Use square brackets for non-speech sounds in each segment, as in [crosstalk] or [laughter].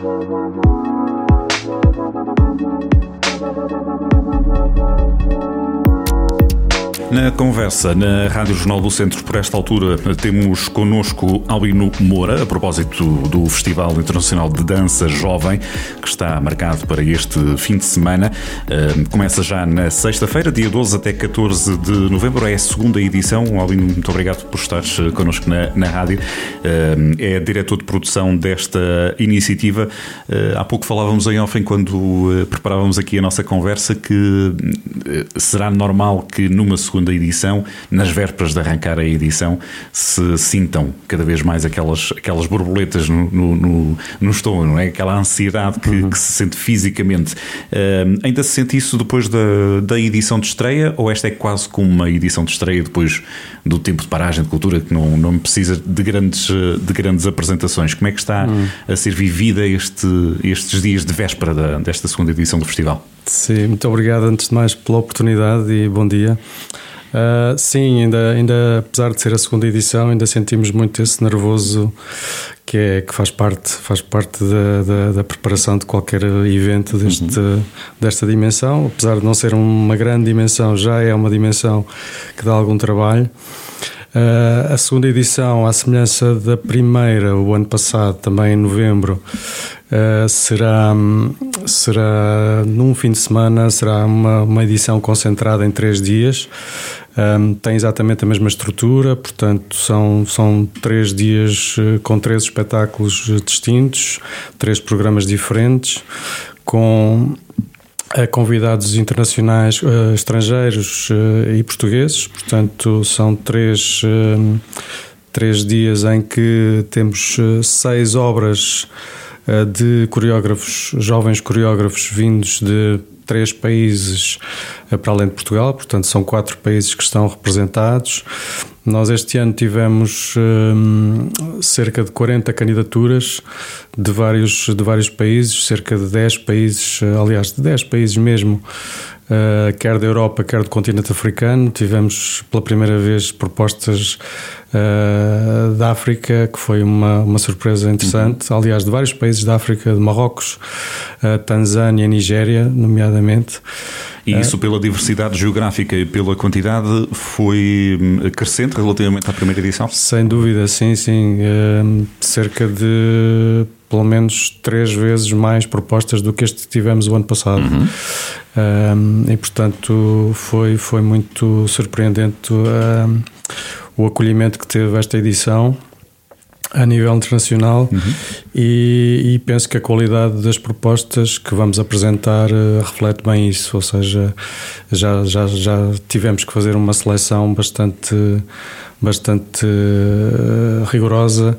Thank you. Na conversa na Rádio Jornal do Centro, por esta altura, temos connosco Albino Moura, a propósito do Festival Internacional de Dança Jovem, que está marcado para este fim de semana. Começa já na sexta-feira, dia 12 até 14 de novembro, é a segunda edição. Albino, muito obrigado por estares connosco na, na rádio. É diretor de produção desta iniciativa. Há pouco falávamos em off, quando preparávamos aqui a nossa conversa, que será normal que numa segunda segunda edição, nas vésperas de arrancar a edição, se sintam cada vez mais aquelas, aquelas borboletas no, no, no, no estômago, não é? Aquela ansiedade que, uhum. que se sente fisicamente. Uh, ainda se sente isso depois da, da edição de estreia ou esta é quase como uma edição de estreia depois do tempo de paragem de cultura que não, não precisa de grandes, de grandes apresentações? Como é que está uhum. a ser vivida este, estes dias de véspera da, desta segunda edição do festival? Sim, muito obrigado antes de mais pela oportunidade e bom dia. Uh, sim, ainda, ainda apesar de ser a segunda edição, ainda sentimos muito esse nervoso que, é, que faz parte, faz parte da, da, da preparação de qualquer evento deste, uhum. desta dimensão. Apesar de não ser uma grande dimensão, já é uma dimensão que dá algum trabalho. Uh, a segunda edição, à semelhança da primeira, o ano passado, também em novembro, uh, será, será num fim de semana, será uma, uma edição concentrada em três dias. Um, tem exatamente a mesma estrutura, portanto, são, são três dias uh, com três espetáculos distintos, três programas diferentes, com a convidados internacionais, uh, estrangeiros uh, e portugueses. Portanto, são três, uh, três dias em que temos seis obras de coreógrafos, jovens coreógrafos vindos de três países para além de Portugal, portanto são quatro países que estão representados. Nós este ano tivemos hum, cerca de 40 candidaturas de vários, de vários países, cerca de 10 países, aliás, de 10 países mesmo, uh, quer da Europa, quer do continente africano. Tivemos pela primeira vez propostas uh, da África, que foi uma, uma surpresa interessante. Uhum. Aliás, de vários países da África, de Marrocos, uh, Tanzânia, Nigéria, nomeadamente. E é. isso, pela diversidade geográfica e pela quantidade, foi hum, crescente relativamente à primeira edição? Sem dúvida, sim, sim. Uh, cerca de pelo menos três vezes mais propostas do que este que tivemos o ano passado. Uhum. Um, e portanto foi, foi muito surpreendente um, o acolhimento que teve esta edição a nível internacional uhum. e, e, penso que a qualidade das propostas que vamos apresentar uh, reflete bem isso, ou seja, já, já, já tivemos que fazer uma seleção bastante, bastante uh, rigorosa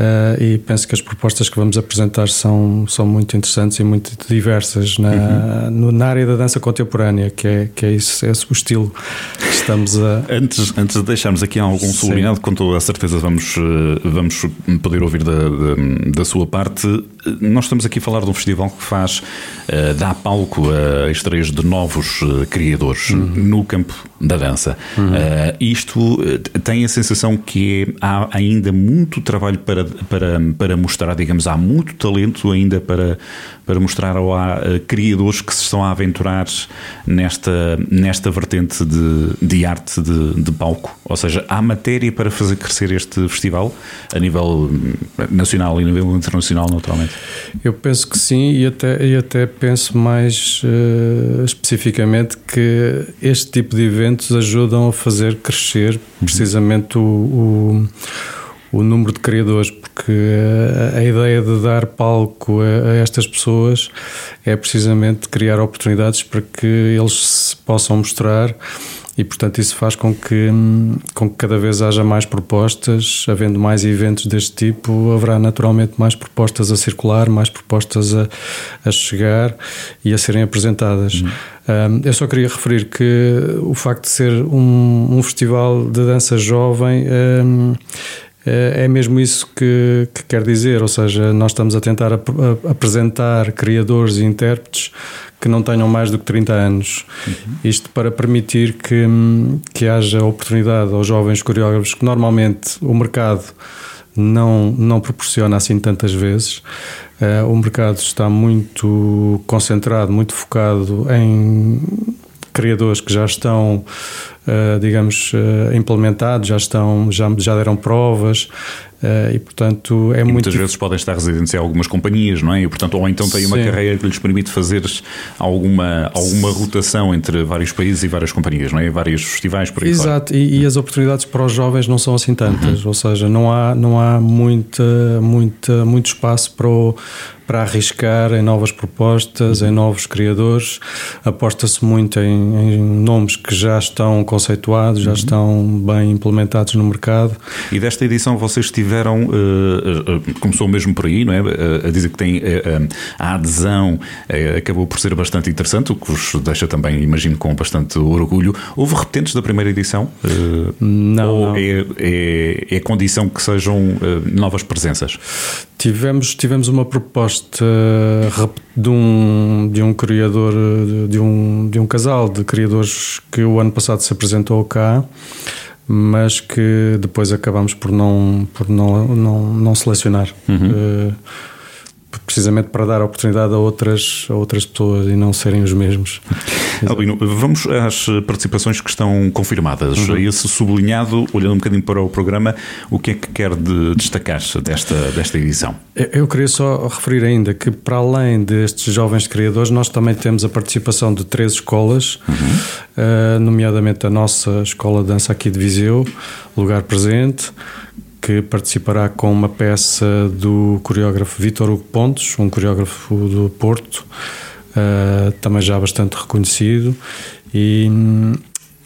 Uh, e penso que as propostas que vamos apresentar são, são muito interessantes e muito diversas na, uhum. no, na área da dança contemporânea, que é, que é, isso, é o estilo que estamos a. [laughs] Antes, antes de deixarmos aqui algum Sim. sublinhado, com toda a certeza vamos, eh, vamos poder ouvir da, da, da, sua parte, nós estamos aqui a falar de um festival que faz, uh, dá palco a estreias de novos criadores uhum. no campo da dança. Uhum. Uh, isto tem a sensação que há ainda muito trabalho para, para, para mostrar, digamos, há muito talento ainda para, para mostrar ou há uh, criadores que se estão a aventurar nesta, nesta vertente de, de arte de, de palco? Ou seja, há matéria para fazer crescer este festival a nível hum, nacional e a nível internacional, naturalmente? Eu penso que sim e até, e até penso mais uh, especificamente que este tipo de eventos ajudam a fazer crescer uhum. precisamente o, o o número de criadores, porque a, ideia de dar palco a, a, estas pessoas é precisamente criar oportunidades para que eles se possam mostrar e portanto isso faz com que, com que cada vez haja mais propostas, havendo mais eventos deste tipo, haverá naturalmente mais propostas a circular, mais propostas a, a chegar e a serem apresentadas. Uhum. Um, eu só queria referir que o facto de ser um, um festival de dança jovem um, é, é mesmo isso que, que, quer dizer, ou seja, nós estamos a tentar ap apresentar criadores e intérpretes que não tenham mais do que 30 anos. Uhum. Isto para permitir que, que haja oportunidade aos jovens coreógrafos que normalmente o mercado não, não proporciona assim tantas vezes. o mercado está muito concentrado, muito focado em criadores que já estão, digamos, implementados, já estão, já, já deram provas, Uh, e portanto é e muito. Muitas vezes podem estar residentes em algumas companhias, não é? E portanto, ou então têm uma carreira que lhes permite fazer alguma, alguma rotação entre vários países e várias companhias, não é? Vários festivais por aí Exato, e, e, as oportunidades para os jovens não são assim tantas, uhum. ou seja, não há, não há muita, muita, muito espaço para o, para arriscar em novas propostas, em novos criadores. Aposta-se muito em, em, nomes que já estão conceituados, já uhum. estão bem implementados no mercado. E desta edição vocês tiveram, uh, uh, começou mesmo por aí, não é? Uh, a dizer que tem a adesão acabou por ser bastante interessante, o que vos deixa também, imagino, com bastante orgulho. Houve repetentes da primeira edição? não. Ou não. É, é, é condição que sejam novas presenças? Tivemos, tivemos uma proposta de um, de um criador, de um, de um casal de criadores que o ano passado se apresentou cá, mas que depois acabamos por não, por não, não, não selecionar. Uhum. Uh, precisamente para dar oportunidade a outras, a outras pessoas e não serem os mesmos. Albino, vamos às participações que estão confirmadas. Uhum. Esse sublinhado, olhando um bocadinho para o programa, o que é que quer de destacar desta, desta edição? Eu queria só referir ainda que, para além destes jovens criadores, nós também temos a participação de três escolas, uhum. uh, nomeadamente a nossa Escola de Dança aqui de Viseu, lugar presente que participará com uma peça do coreógrafo Vítor Hugo Pontes, um coreógrafo do Porto, uh, também já bastante reconhecido, e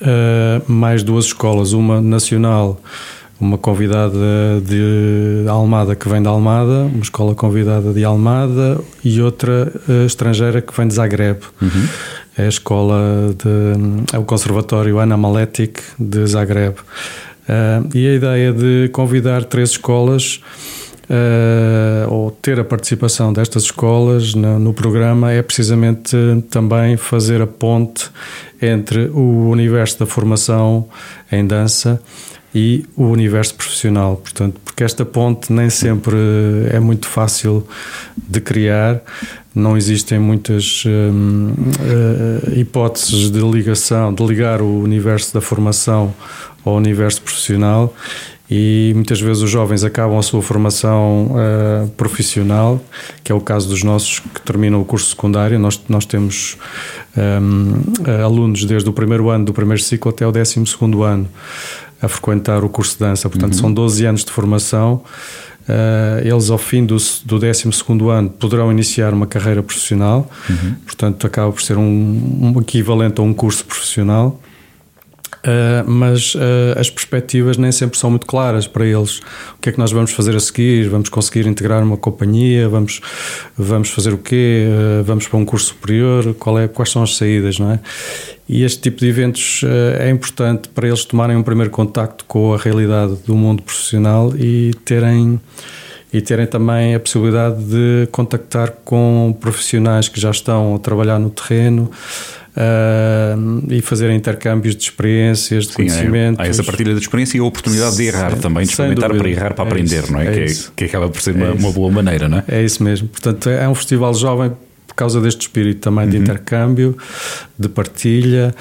uh, mais duas escolas, uma nacional, uma convidada de Almada que vem de Almada, uma escola convidada de Almada, e outra uh, estrangeira que vem de Zagreb. Uhum. É a escola de, é o Conservatório Ana Maletic de Zagreb. Uh, e a ideia de convidar três escolas uh, ou ter a participação destas escolas no, no, programa é precisamente também fazer a ponte entre o universo da formação em dança e o universo profissional. Portanto, porque esta ponte nem sempre é muito fácil de criar, não existem muitas hum, uh, hipóteses de ligação, de ligar o universo da formação ao universo profissional e muitas vezes os jovens acabam a sua formação uh, profissional, que é o caso dos nossos que terminam o curso secundário. Nós, nós temos um, eh, alunos desde o primeiro ano do primeiro ciclo até o décimo segundo ano a frequentar o curso de dança. Portanto, uhum. são 12 anos de formação. Uh, eles, ao fim do, do 12 ano, poderão iniciar uma carreira profissional. Uhum. Portanto, acaba por ser um, um equivalente a um curso profissional. Uh, mas uh, as perspectivas nem sempre são muito claras para eles. O que é que nós vamos fazer a seguir? Vamos conseguir integrar uma companhia? Vamos, vamos fazer o quê? Uh, vamos para um curso superior? Qual é, quais são as saídas, não é? E este tipo de eventos é importante para eles tomarem um primeiro contacto com a realidade do mundo profissional e terem e terem também a possibilidade de contactar com profissionais que já estão a trabalhar no terreno, Uh, e fazer intercâmbios de experiências, de Sim, conhecimentos. Há essa partilha de experiência e a oportunidade de errar também, de experimentar para errar, para é aprender, isso, não é? é que, é, que, acaba por ser é uma, uma, boa maneira, não é? É isso mesmo. Portanto, é um festival jovem por causa deste espírito também de uhum. intercâmbio, de partilha,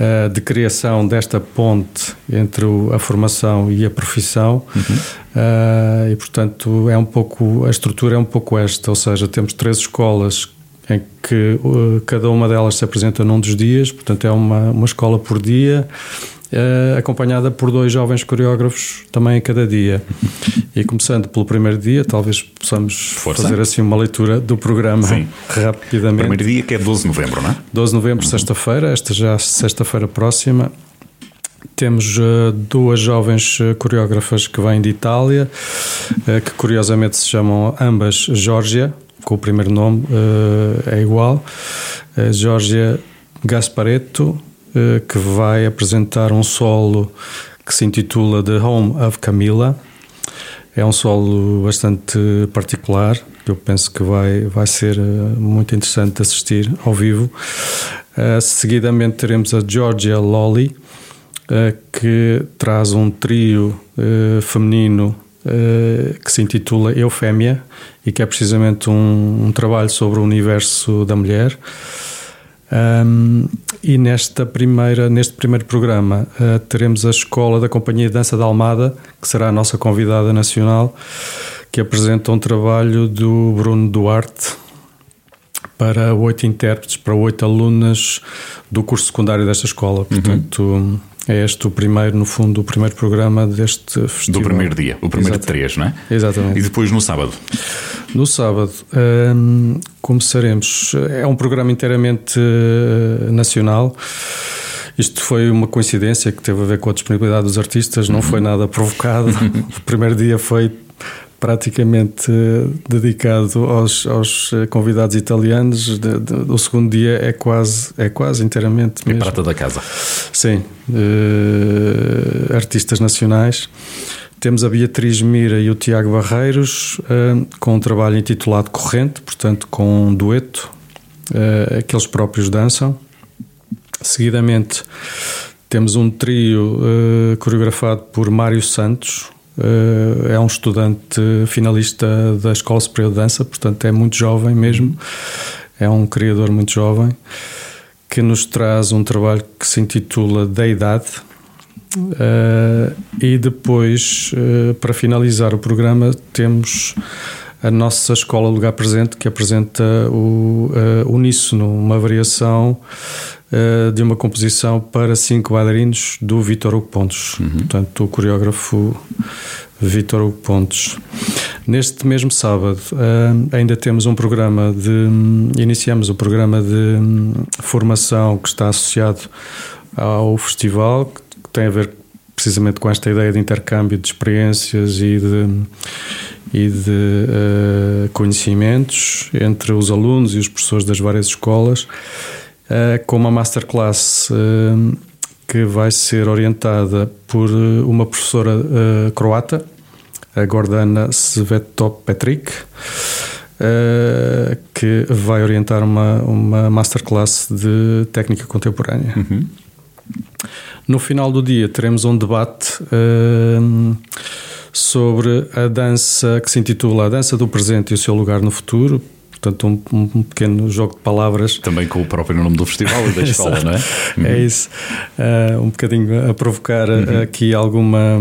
uh, de criação desta ponte entre a formação e a profissão. Uhum. Uh, e, portanto, é um pouco, a estrutura é um pouco esta, ou seja, temos três escolas em que uh, cada uma delas se apresenta num dos dias, portanto é uma, uma escola por dia, uh, acompanhada por dois jovens coreógrafos também a cada dia. E começando pelo primeiro dia, talvez possamos Força. fazer assim uma leitura do programa Sim. rapidamente. Primeiro dia que é 12 de novembro, não é? 12 de novembro, uhum. sexta-feira, esta já sexta-feira próxima. Temos uh, duas jovens coreógrafas que vêm de Itália, que curiosamente se chamam ambas Georgia, com o primeiro nome uh, é igual. A Georgia Gasparetto, uh, que vai apresentar um solo que se intitula The Home of Camila. É um solo bastante particular, eu penso que vai, vai ser eh, muito interessante assistir ao vivo. Uh, seguidamente teremos a Georgia Lolly, que traz um trio feminino que se intitula Eufémia e que é precisamente um, um trabalho sobre o universo da mulher. Um, e nesta primeira, neste primeiro programa uh, teremos a Escola da Companhia de Dança da Almada, que será a nossa convidada nacional, que apresenta um trabalho do Bruno Duarte para oito intérpretes, para oito alunas do curso secundário desta escola. Uhum. Portanto, uhum. É este o primeiro, no fundo, o primeiro programa deste festival. Do primeiro dia, o primeiro de três, não é? Exatamente. E depois no sábado? No sábado um, começaremos. É um programa inteiramente uh, nacional. Isto foi uma coincidência que teve a ver com a disponibilidade dos artistas, não foi nada provocado. [laughs] o primeiro dia foi praticamente uh, dedicado aos, aos, uh, convidados italianos. De, de, o segundo dia é quase, é quase inteiramente. É prata da casa. Sim, uh, artistas nacionais. Temos a Beatriz Mira e o Tiago Barreiros uh, com um trabalho intitulado Corrente, portanto, com um dueto, uh, que eles próprios dançam. Seguidamente, temos um trio uh, coreografado por Mário Santos, é um estudante finalista da Escola Superior de Dança, portanto, é muito jovem mesmo, é um criador muito jovem, que nos traz um trabalho que se intitula Da Idade. Uh, e depois, uh, para finalizar o programa, temos a nossa escola Lugar Presente, que apresenta o uh, Uníssono, uma variação uh, de uma composição para cinco bailarinos do Vítor Hugo Pontes, uhum. portanto, o coreógrafo Vítor Hugo Pontes. Neste mesmo sábado, uh, ainda temos um programa de. Iniciamos o programa de um, formação que está associado ao festival, tem a ver precisamente com esta ideia de intercâmbio de experiências e de, e de uh, conhecimentos entre os alunos e os professores das várias escolas, uh, com uma masterclass uh, que vai ser orientada por uma professora croata, a Gordana Svetop Petrik. Que vai orientar uma, uma masterclass de técnica contemporânea. Uhum. No final do dia teremos um debate uh, sobre a dança que se intitula A Dança do Presente e o Seu Lugar no Futuro. Portanto, um, um pequeno jogo de palavras. Também com o próprio nome do festival e da escola, não é? Uhum. É isso. Uh, um bocadinho a provocar uhum. aqui alguma.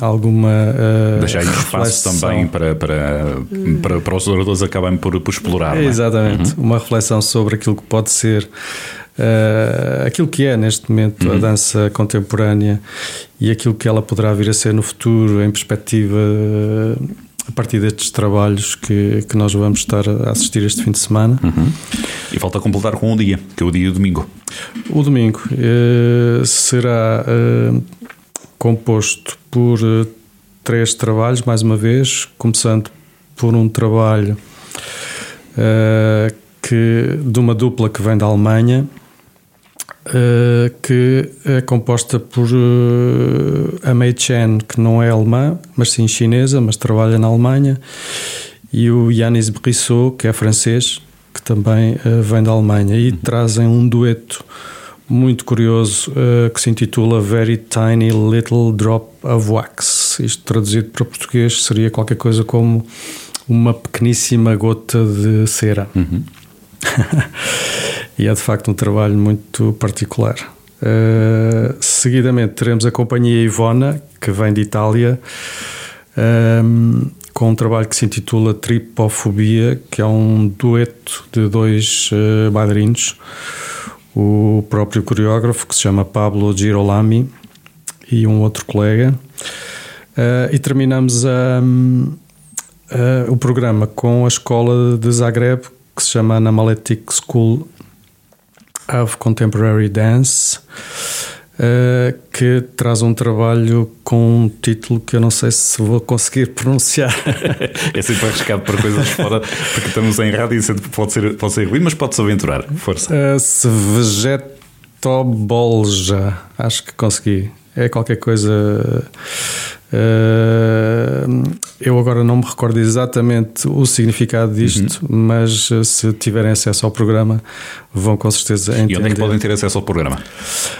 alguma uh, Deixar aí espaço também para, para, para, para os oradores acabarem por, por explorar. É, exatamente. Uhum. Uma reflexão sobre aquilo que pode ser uh, aquilo que é neste momento uhum. a dança contemporânea e aquilo que ela poderá vir a ser no futuro, em perspectiva. Uh, a partir destes trabalhos que, que nós vamos estar a assistir este fim de semana. Uhum. E falta completar com o dia, que é o dia domingo. O domingo uh, será uh, composto por uh, três trabalhos, mais uma vez, começando por um trabalho que, de uma dupla que vem da Alemanha, Uh, que é composta por uh, a Mei Chen, que não é alemã, mas sim chinesa, mas trabalha na Alemanha, e o Yanis Brissot, que é francês, que também uh, vem da Alemanha, e trazem um dueto muito curioso que se intitula Very Tiny Little Drop of Wax. Isto traduzido para português seria qualquer coisa como uma pequeníssima gota de cera. Uhum. [laughs] e é de facto um trabalho muito particular. Uh, seguidamente teremos a companhia Ivona, que vem de Itália, um, ehm, com um trabalho que se intitula Tripofobia, que é um dueto de dois uh, bailarinos, o próprio coreógrafo, que se chama Pablo Girolami, e um outro colega. Uh, e terminamos um, uh, o programa com a escola de Zagreb, que se chama Anamaletic School of Contemporary Dance, uh, que traz um trabalho com um título que eu não sei se vou conseguir [laughs] pronunciar. é sempre arriscado para coisas fora, porque estamos em rádio e pode ser, pode ser ruim, mas pode-se aventurar. Força. Uh, se vegetobolja, acho que consegui. É qualquer coisa eu agora não me recordo exatamente o significado disto, uhum. mas uh, se tiverem acesso ao programa, vão com certeza entender. E onde é que podem ter acesso ao programa?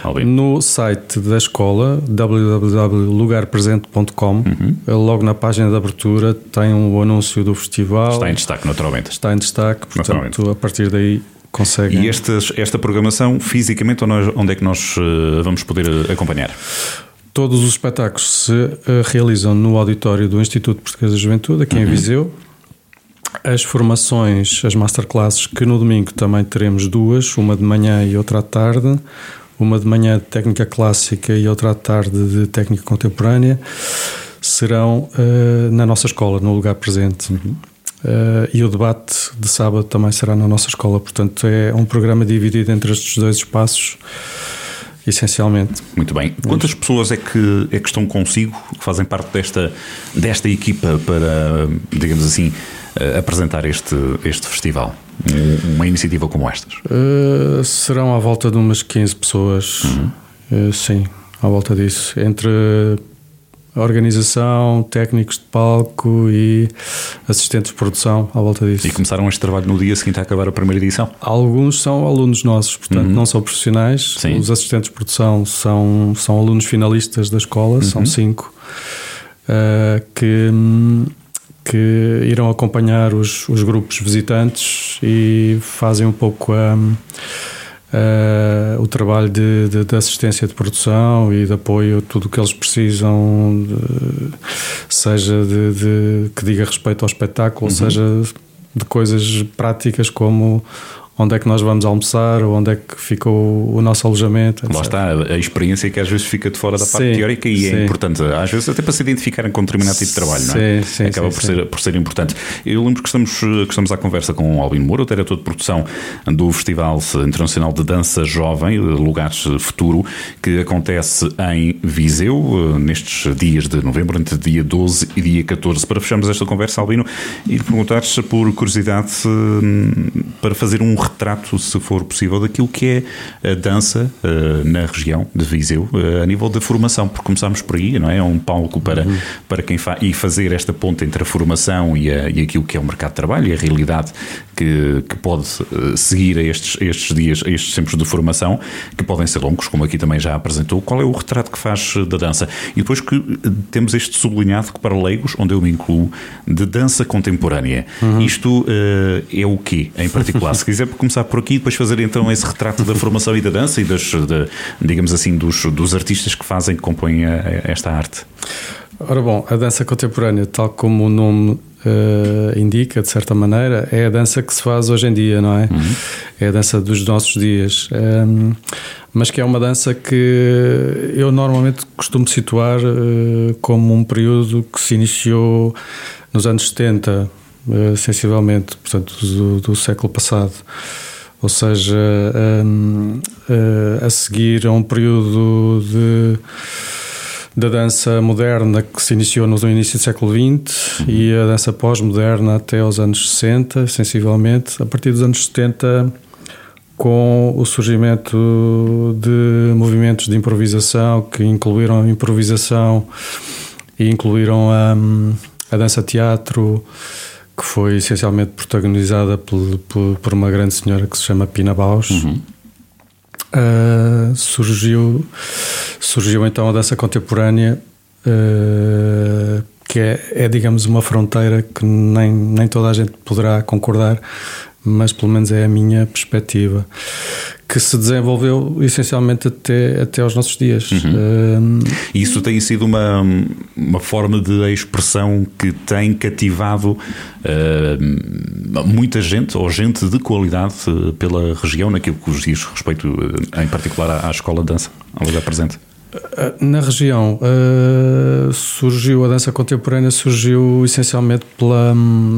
Albino? No site da escola, www.lugarpresente.com, uhum. logo na página de abertura tem o um anúncio do festival. Está em destaque, naturalmente. Está em destaque, portanto, a partir daí conseguem. E estas, esta programação, fisicamente, onde é que nós vamos poder acompanhar? Todos os espetáculos se uh, realizam no auditório do Instituto Português da Juventude, aqui uhum. em Viseu. As formações, as masterclasses, que no domingo também teremos duas, uma de manhã e outra à tarde. Uma de manhã de técnica clássica e outra à tarde de técnica contemporânea, serão uh, na nossa escola, no lugar presente. Uhum. Uh, e o debate de sábado também será na nossa escola. Portanto, é um programa dividido entre estes dois espaços essencialmente. Muito bem. Quantas pessoas é que, é que estão consigo, que fazem parte desta, desta equipa para, digamos assim, uh, apresentar este, este festival? Uma iniciativa como estas? Uh, serão à volta de umas 15 pessoas, uhum. uh, sim, à volta disso. Entre organização, técnicos de palco e assistentes de produção à volta disso. E começaram este trabalho no dia seguinte a acabar a primeira edição? Alguns são alunos nossos, portanto uhum. não são profissionais. Sim. Os assistentes de produção são, são alunos finalistas da escola, uhum. são cinco, uh, que, que irão acompanhar os, os grupos visitantes e fazem um pouco a. Um, uh, o trabalho de, de, de, assistência de produção e de apoio, tudo o que eles precisam, de, seja de, que diga respeito ao espetáculo, uhum. seja de coisas práticas como onde é que nós vamos almoçar, onde é que ficou o nosso alojamento. Etc. Lá está a experiência que às vezes fica de fora da parte sim, teórica e é sim. é importante, às vezes até para se identificarem com determinado tipo de trabalho, sim, não é? Sim, Acaba por, Ser, por ser importante. Eu lembro que estamos, que estamos à conversa com o Albino Moura, o diretor de produção do Festival Internacional de Dança Jovem, Lugares Futuro, que acontece em Viseu, nestes dias de novembro, entre dia 12 e dia 14. Para fecharmos esta conversa, Albino, e perguntar-te por curiosidade para fazer um retrato, se for possível, daquilo que é a dança uh, na região de Viseu, uh, a nível da formação, porque começámos por aí, não é? É um palco para, uhum. para quem faz e fazer esta ponte entre a formação e, a, e aquilo que é o mercado de trabalho e a realidade que, que pode uh, seguir a estes, estes dias, a estes tempos de formação, que podem ser longos, como aqui também já apresentou. Qual é o retrato que faz da dança? E depois que temos este sublinhado que para leigos, onde eu me incluo, de dança contemporânea. Uhum. Isto é o quê, em particular? Se quiser começar por aqui e depois fazer então esse retrato da formação e da dança e das, de, digamos assim, dos, dos artistas que fazem, que compõem a, a esta arte. Ora bom, a dança contemporânea, tal como o nome uh, indica, de certa maneira, é a dança que se faz hoje em dia, não é? Uhum. É a dança dos nossos dias. Um, mas que é uma dança que eu normalmente costumo situar uh, como um período que se iniciou nos anos 70, uh, sensivelmente, portanto, do, do século passado ou seja, um, a seguir a um período de da dança moderna que se iniciou no início do século XX e a dança pós-moderna até aos anos 60, sensivelmente. A partir dos anos 70, com o surgimento de movimentos de improvisação que incluíram a improvisação e incluíram a, a dança-teatro, que foi essencialmente protagonizada por, por, por, uma grande senhora que se chama Pina Bausch. Uhum. Uh, surgiu, surgiu então a dança contemporânea, uh, que é, é, digamos, uma fronteira que nem, nem toda a gente poderá concordar, mas pelo menos é a minha perspectiva que se desenvolveu essencialmente até, até aos nossos dias. Uhum. E isso tem sido uma, uma forma de expressão que tem cativado uh, muita gente, ou gente de qualidade pela região, naquilo que os diz respeito, uh, em particular, à, à escola de dança, ao lugar presente. Na região uh, surgiu a dança contemporânea surgiu essencialmente pela,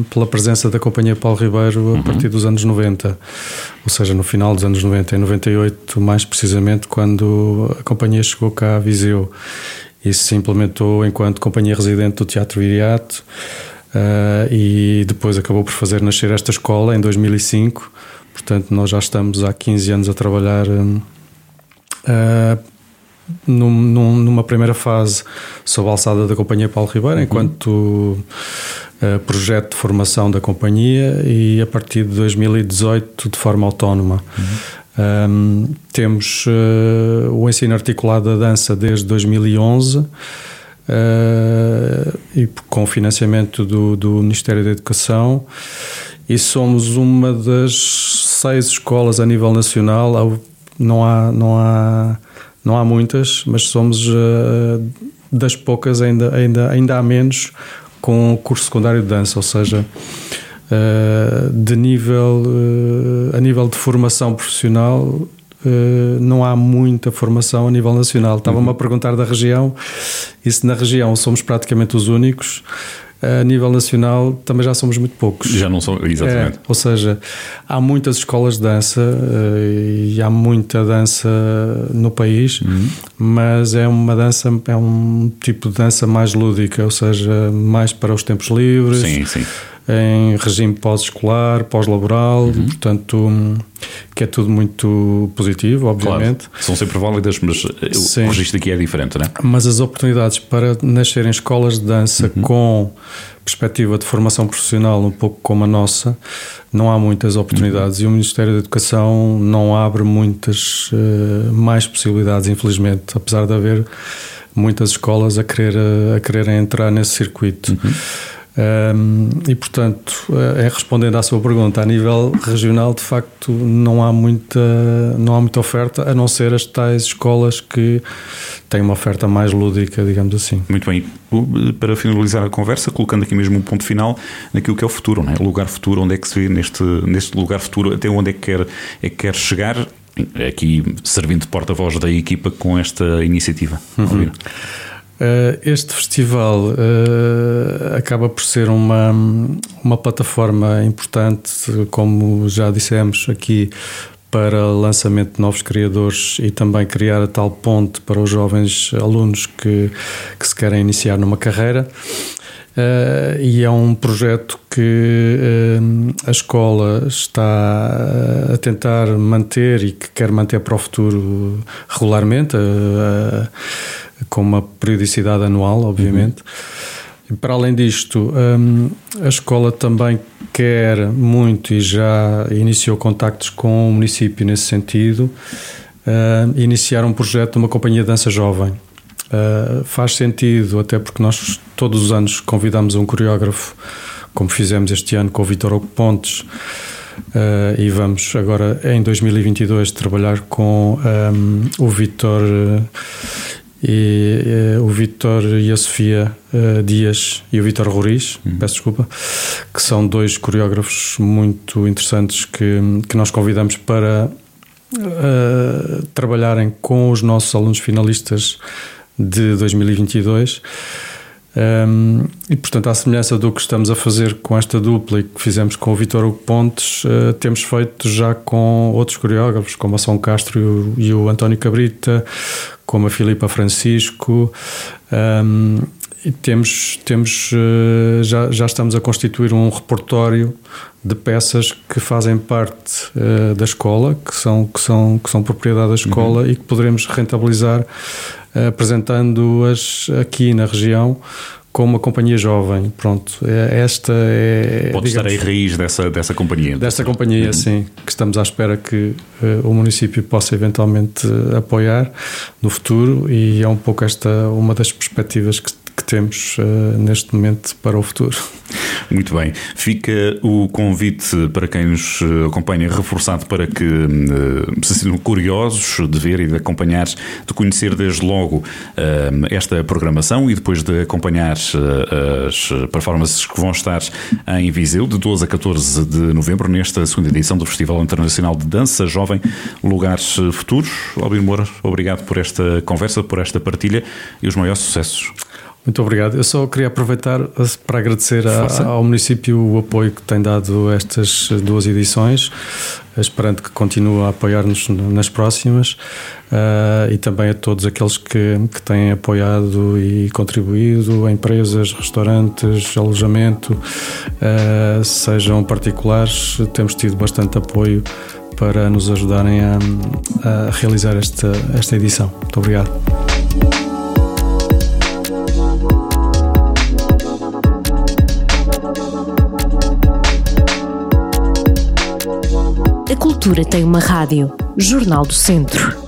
pela presença da companhia Paulo Ribeiro a uhum. partir dos anos 90, ou seja, no final dos anos 90, em 98 mais precisamente, quando a companhia chegou cá a Viseu. E se implementou enquanto companhia residente do Teatro Iriato uh, e depois acabou por fazer nascer esta escola em 2005, portanto nós já estamos há 15 anos a trabalhar uh, num, num, numa primeira fase sob a alçada da Companhia Paulo Ribeiro, enquanto uh, projeto de formação da companhia e a partir de 2018 de forma autónoma. Uhum. Um, temos uh, o ensino articulado da dança desde 2011 uh, e com financiamento do, do Ministério da Educação e somos uma das seis escolas a nível nacional. Não há, não há, não há muitas, mas somos uh, das poucas, ainda, ainda, ainda há menos, com curso secundário de dança, ou seja, uh, de nível, uh, a nível de formação profissional. não há muita formação a nível nacional. Estava-me uhum. a perguntar da região, e se na região somos praticamente os únicos, a nível nacional também já somos muito poucos. Já não são, exatamente. É, ou seja, há muitas escolas de dança eh, e há muita dança no país, uhum. mas é uma dança, é um tipo de dança mais lúdica, ou seja, mais para os tempos livres. Sim, sim em regime pós-escolar, pós-laboral, uhum. portanto, que é tudo muito positivo, obviamente. Claro. São sempre válidas, mas Sim. o registro aqui é diferente, não é? Mas as oportunidades para nascer em escolas de dança uhum. com perspectiva de formação profissional um pouco como a nossa, não há muitas oportunidades uhum. e o Ministério da Educação não abre muitas uh, mais possibilidades, infelizmente, apesar de haver muitas escolas a querer a quererem entrar nesse circuito. Uhum. Um, e portanto, é respondendo à sua pergunta, a nível regional, de facto, não há muita, não há muita oferta, a não ser as tais escolas que têm uma oferta mais lúdica, digamos assim. Muito bem. Para finalizar a conversa, colocando aqui mesmo um ponto final naquilo que é o futuro, não é? o lugar futuro, onde é que se vê neste, neste lugar futuro, até onde é que quer, é que quer chegar, aqui servindo de porta-voz da equipa com esta iniciativa. Uhum. Uh, este festival uh, acaba por ser uma, uma plataforma importante, como já dissemos aqui, para lançamento de novos criadores e também criar a tal ponte para os jovens alunos que, que se querem iniciar numa carreira. Uh, e é um projeto que a escola está a tentar manter e que quer manter para o futuro regularmente com uma periodicidade anual, obviamente. Uhum. Para além disto, um, a escola também quer muito e já iniciou contactos com o município nesse sentido, uh, iniciar um projeto de uma companhia de dança jovem. Uh, faz sentido, até porque nós todos os anos convidamos um coreógrafo, como fizemos este ano com o Vitor Pontes, uh, e vamos agora em 2022 trabalhar com um, o Vitor e uh, o Vitor e a Sofia uh, Dias e o Vitor Roriz, uhum. peço desculpa, que são dois coreógrafos muito interessantes que, que nós convidamos para uh, trabalharem com os nossos alunos finalistas de 2022. Um, e portanto, à semelhança do que estamos a fazer com esta dupla e que fizemos com o Vitor Hugo Pontes, uh, temos feito já com outros coreógrafos, como a São Castro e o, e o António Cabrita, como a Filipa Francisco. Um, e temos, temos uh, já, já estamos a constituir um repertório de peças que fazem parte uh, da escola, que são, que, são, que são propriedade da escola uhum. e que poderemos rentabilizar apresentando-as aqui na região com uma companhia jovem. Pronto, é, esta é. Pode digamos, estar aí raiz dessa, dessa companhia. Desta companhia, uhum. sim, que estamos à espera que uh, o município possa eventualmente uh, apoiar no futuro e é um pouco esta uma das perspectivas que que temos uh, neste momento para o futuro. Muito bem. Fica o convite para quem nos eh, acompanha reforçado para que uh, se sintam curiosos de ver e de acompanhar, de conhecer desde logo uh, esta programação e depois de acompanhar as performances que vão estar em Viseu de 12 a 14 de novembro, nesta segunda edição do Festival Internacional de Dança Jovem Lugares Futuros. Albino Moura, obrigado por esta conversa, por esta partilha e os maiores sucessos. Muito obrigado. Eu só queria aproveitar para agradecer a, ao município o apoio que tem dado estas duas edições, esperando que continue a apoiar-nos nas próximas uh, e também a todos aqueles que, que têm apoiado e contribuído, empresas, restaurantes, alojamento, uh, sejam particulares, temos tido bastante apoio para nos ajudarem a, a realizar esta, esta edição. Muito obrigado. Cultura tem uma rádio. Jornal do Centro.